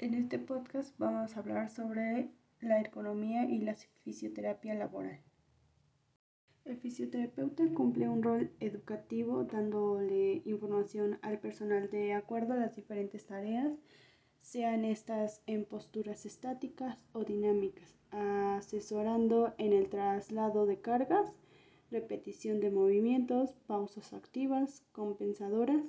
En este podcast vamos a hablar sobre la ergonomía y la fisioterapia laboral. El fisioterapeuta cumple un rol educativo dándole información al personal de acuerdo a las diferentes tareas, sean estas en posturas estáticas o dinámicas, asesorando en el traslado de cargas, repetición de movimientos, pausas activas, compensadoras,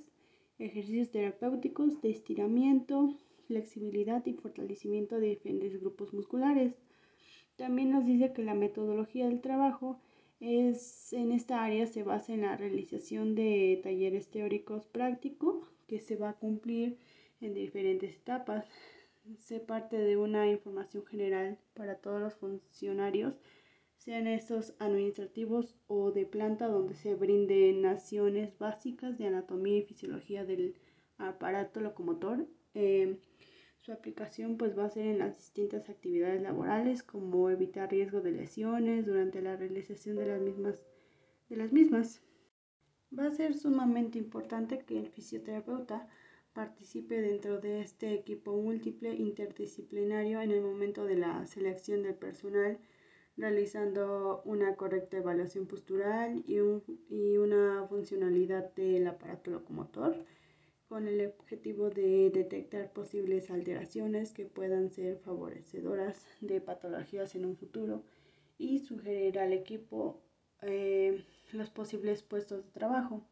ejercicios terapéuticos de estiramiento, flexibilidad y fortalecimiento de diferentes grupos musculares. También nos dice que la metodología del trabajo es en esta área se basa en la realización de talleres teóricos prácticos que se va a cumplir en diferentes etapas. Se parte de una información general para todos los funcionarios, sean estos administrativos o de planta, donde se brinden naciones básicas de anatomía y fisiología del aparato locomotor. Eh, su aplicación pues va a ser en las distintas actividades laborales como evitar riesgo de lesiones durante la realización de las mismas. De las mismas. Va a ser sumamente importante que el fisioterapeuta participe dentro de este equipo múltiple interdisciplinario en el momento de la selección del personal, realizando una correcta evaluación postural y, y una funcionalidad del aparato locomotor con el objetivo de detectar posibles alteraciones que puedan ser favorecedoras de patologías en un futuro y sugerir al equipo eh, los posibles puestos de trabajo.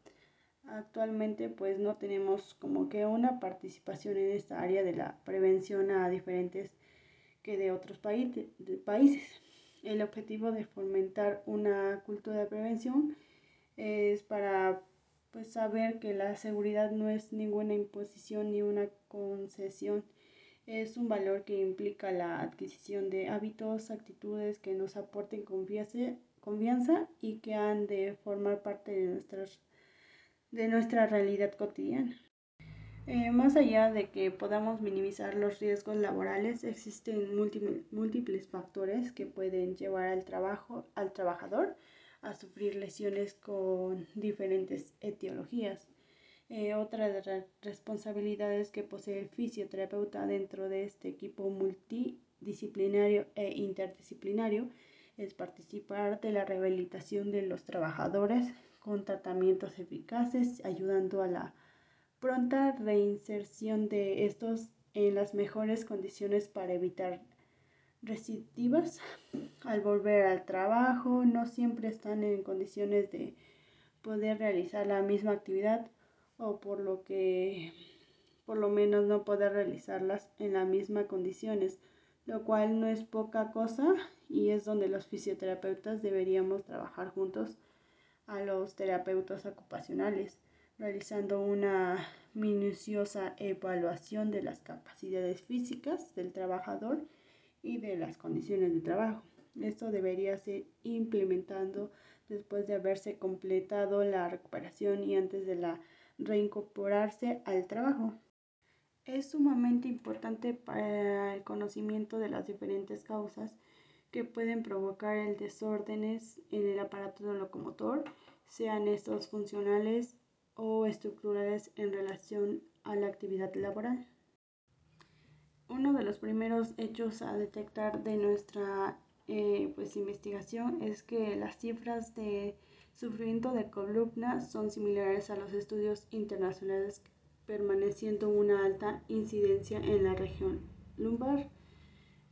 Actualmente pues no tenemos como que una participación en esta área de la prevención a diferentes que de otros países. El objetivo de fomentar una cultura de prevención es para pues saber que la seguridad no es ninguna imposición ni una concesión, es un valor que implica la adquisición de hábitos, actitudes que nos aporten confianza, y que han de formar parte de, nuestras, de nuestra realidad cotidiana. Eh, más allá de que podamos minimizar los riesgos laborales, existen múltiples factores que pueden llevar al trabajo, al trabajador a sufrir lesiones con diferentes etiologías. Eh, otra de las responsabilidades que posee el fisioterapeuta dentro de este equipo multidisciplinario e interdisciplinario es participar de la rehabilitación de los trabajadores con tratamientos eficaces, ayudando a la pronta reinserción de estos en las mejores condiciones para evitar recidivas al volver al trabajo, no siempre están en condiciones de poder realizar la misma actividad o por lo que por lo menos no poder realizarlas en las mismas condiciones, lo cual no es poca cosa y es donde los fisioterapeutas deberíamos trabajar juntos a los terapeutas ocupacionales, realizando una minuciosa evaluación de las capacidades físicas del trabajador y de las condiciones de trabajo. Esto debería ser implementando después de haberse completado la recuperación y antes de la reincorporarse al trabajo. Es sumamente importante para el conocimiento de las diferentes causas que pueden provocar el desórdenes en el aparato locomotor, sean estos funcionales o estructurales en relación a la actividad laboral. Uno de los primeros hechos a detectar de nuestra eh, pues, investigación es que las cifras de sufrimiento de columna son similares a los estudios internacionales, permaneciendo una alta incidencia en la región lumbar,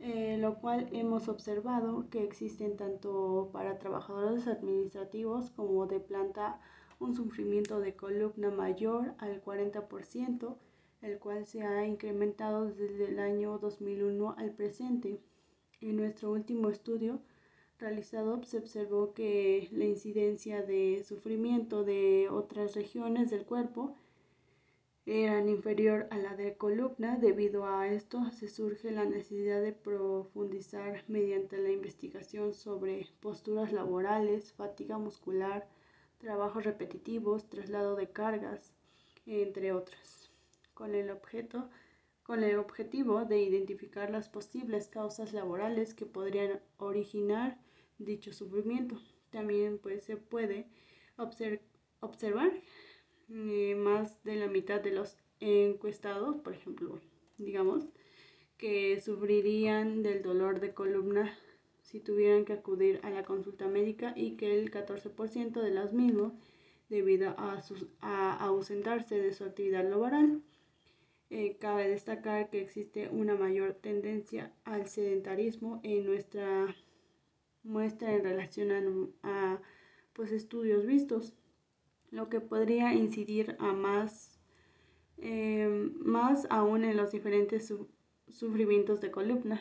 eh, lo cual hemos observado que existen tanto para trabajadores administrativos como de planta un sufrimiento de columna mayor al 40%, el cual se ha incrementado desde el año 2001 al presente. En nuestro último estudio realizado se observó que la incidencia de sufrimiento de otras regiones del cuerpo eran inferior a la de columna. Debido a esto se surge la necesidad de profundizar mediante la investigación sobre posturas laborales, fatiga muscular, trabajos repetitivos, traslado de cargas, entre otras, con el objeto con el objetivo de identificar las posibles causas laborales que podrían originar dicho sufrimiento. También pues, se puede observar eh, más de la mitad de los encuestados, por ejemplo, digamos, que sufrirían del dolor de columna si tuvieran que acudir a la consulta médica y que el 14% de los mismos debido a, a, ausentarse de su actividad laboral. Eh, cabe destacar que existe una mayor tendencia al sedentarismo en nuestra muestra en relación a, pues, estudios vistos, lo que podría incidir a más, eh, más aún en los diferentes sufrimientos de columna.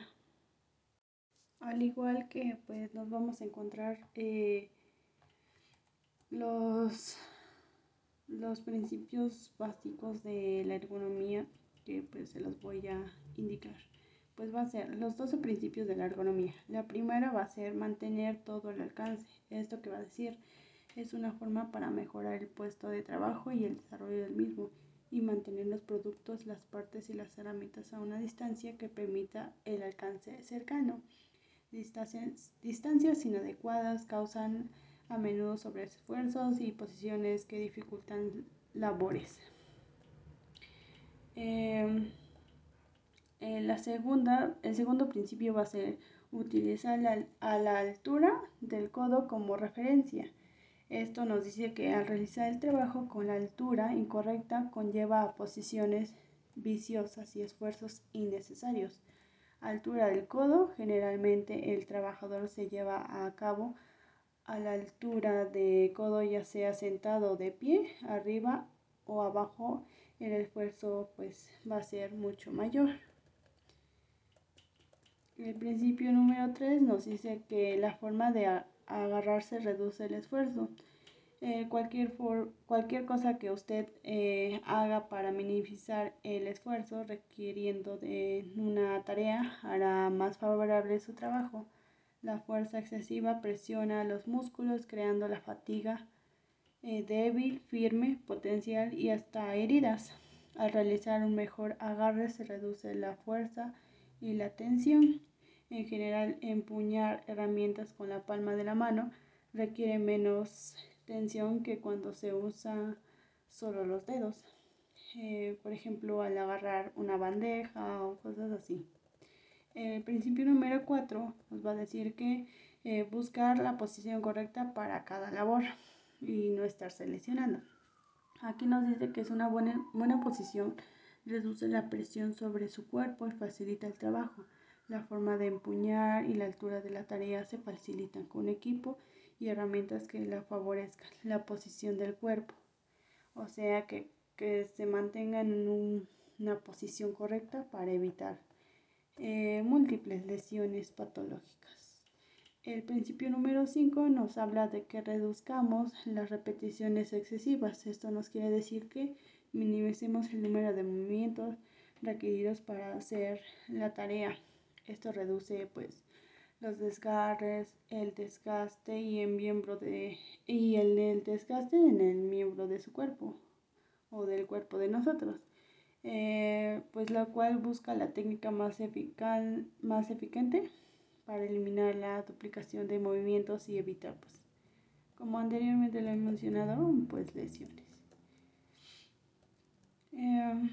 Al igual que pues nos vamos a encontrar eh, los, los principios básicos de la ergonomía que pues se los voy a indicar. Pues va a ser los 12 principios de la ergonomía. La primera va a ser mantener todo el alcance. Esto que va a decir es una forma para mejorar el puesto de trabajo y el desarrollo del mismo y mantener los productos, las partes y las herramientas a una distancia que permita el alcance cercano. Distancias, distancias inadecuadas causan a menudo sobreesfuerzos y posiciones que dificultan labores. Em, la segunda, el segundo principio va a ser utilizar a la altura del codo como referencia. Esto nos dice que al realizar el trabajo con la altura incorrecta conlleva a posiciones viciosas y esfuerzos innecesarios altura del codo. Generalmente el trabajador se lleva a cabo a la altura de codo ya sea sentado de pie, arriba o abajo, el esfuerzo pues va a ser mucho mayor. El principio número 3 nos dice que la forma de agarrarse reduce el esfuerzo. Eh, cualquier, cualquier cosa que usted eh, haga para minimizar el esfuerzo requiriendo de una tarea hará más favorable su trabajo. La fuerza excesiva presiona los músculos creando la fatiga eh, débil, firme, potencial y hasta heridas. Al realizar un mejor agarre se reduce la fuerza y la tensión. En general, empuñar herramientas con la palma de la mano requiere menos tensión que cuando se usa solo los dedos. Eh, por ejemplo, al agarrar una bandeja o cosas así. El principio número 4 nos va a decir que eh, buscar la posición correcta para cada labor y no estar seleccionando. Aquí nos dice que es una buena, buena posición, reduce la presión sobre su cuerpo y facilita el trabajo. La forma de empuñar y la altura de la tarea se facilitan con equipo y herramientas que la favorezcan la posición del cuerpo. O sea, que, se mantenga en una posición correcta para evitar eh, múltiples lesiones patológicas. El principio número 5 nos habla de que reduzcamos las repeticiones excesivas. Esto nos quiere decir que minimicemos el número de movimientos requeridos para hacer la tarea. Esto reduce pues los desgarres, el desgaste y el miembro de y el, desgaste en el miembro de su cuerpo o del cuerpo de nosotros. Eh, pues la cual busca la técnica más eficaz, más eficiente para eliminar la duplicación de movimientos y evitar, pues, como anteriormente lo he mencionado, pues lesiones. Eh,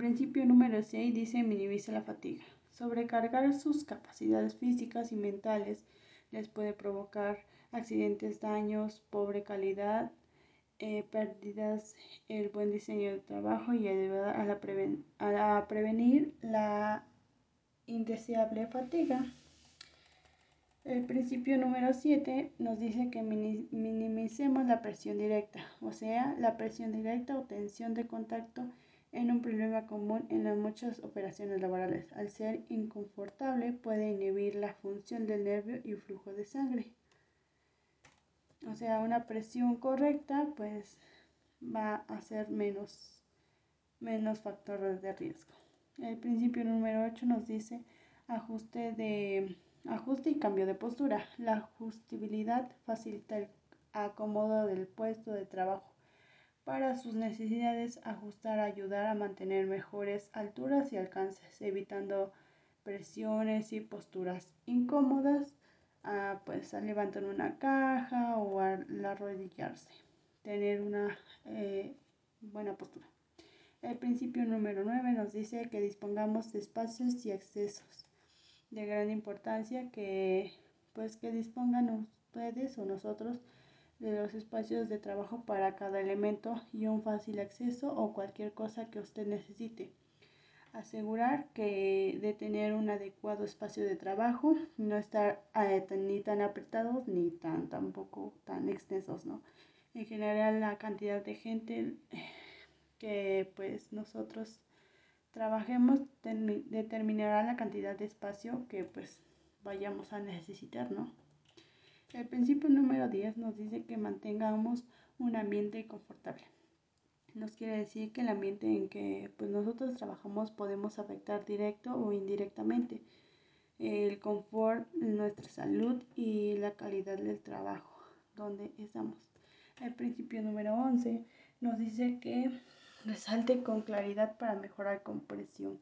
principio número 6 dice minimiza la fatiga. Sobrecargar sus capacidades físicas y mentales les puede provocar accidentes, daños, pobre calidad, eh, pérdidas, el buen diseño de trabajo y ayudar a, la a prevenir la indeseable fatiga. El principio número 7 nos dice que minimicemos la presión directa, o sea, la presión directa o tensión de contacto en un problema común en las muchas operaciones laborales. Al ser inconfortable puede inhibir la función del nervio y flujo de sangre. O sea, una presión correcta pues va a ser menos, menos factores de riesgo. El principio número 8 nos dice ajuste, de, ajuste y cambio de postura. La ajustibilidad facilita el acomodo del puesto de trabajo para sus necesidades, ajustar, ayudar a mantener mejores alturas y alcances, evitando presiones y posturas incómodas, a, pues a levantar una caja o al arrodillarse, tener una eh, buena postura. El principio número 9 nos dice que dispongamos de espacios y accesos de gran importancia que pues que dispongan ustedes o nosotros de los espacios de trabajo para cada elemento y un fácil acceso o cualquier cosa que usted necesite. Asegurar que de tener un adecuado espacio de trabajo, no estar eh, ni tan apretados ni tan tampoco tan extensos, ¿no? En general la cantidad de gente que pues nosotros trabajemos determinará la cantidad de espacio que pues vayamos a necesitar, ¿no? El principio número 10 nos dice que mantengamos un ambiente confortable. Nos quiere decir que el ambiente en que pues, nosotros trabajamos podemos afectar directo o indirectamente el confort, nuestra salud y la calidad del trabajo donde estamos. El principio número 11 nos dice que resalte con claridad para mejorar compresión,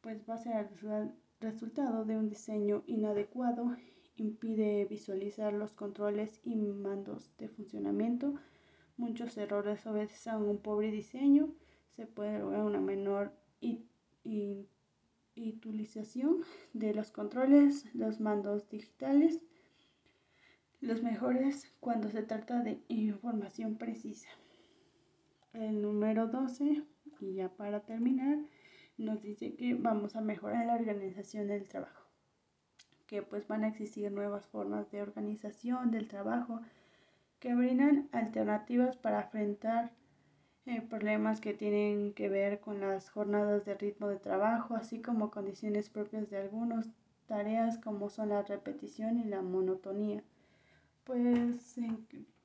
pues va a ser el resultado de un diseño inadecuado impide visualizar los controles y mandos de funcionamiento. Muchos errores obedecen a un pobre diseño. Se puede lograr una menor utilización de los controles, los mandos digitales, los mejores cuando se trata de información precisa. El número 12, y ya para terminar, nos dice que vamos a mejorar la organización del trabajo que pues van a existir nuevas formas de organización del trabajo que brindan alternativas para enfrentar eh, problemas que tienen que ver con las jornadas de ritmo de trabajo, así como condiciones propias de algunas tareas como son la repetición y la monotonía. Pues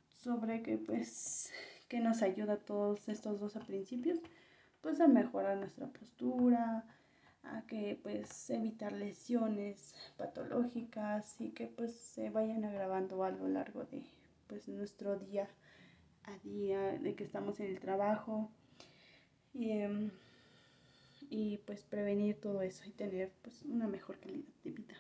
sobre que pues que nos ayuda todos estos 12 principios, pues a mejorar nuestra postura, a que pues evitar lesiones patológicas y que pues se vayan agravando a lo largo de pues nuestro día a día de que estamos en el trabajo y, em, y pues prevenir todo eso y tener pues una mejor calidad de vida.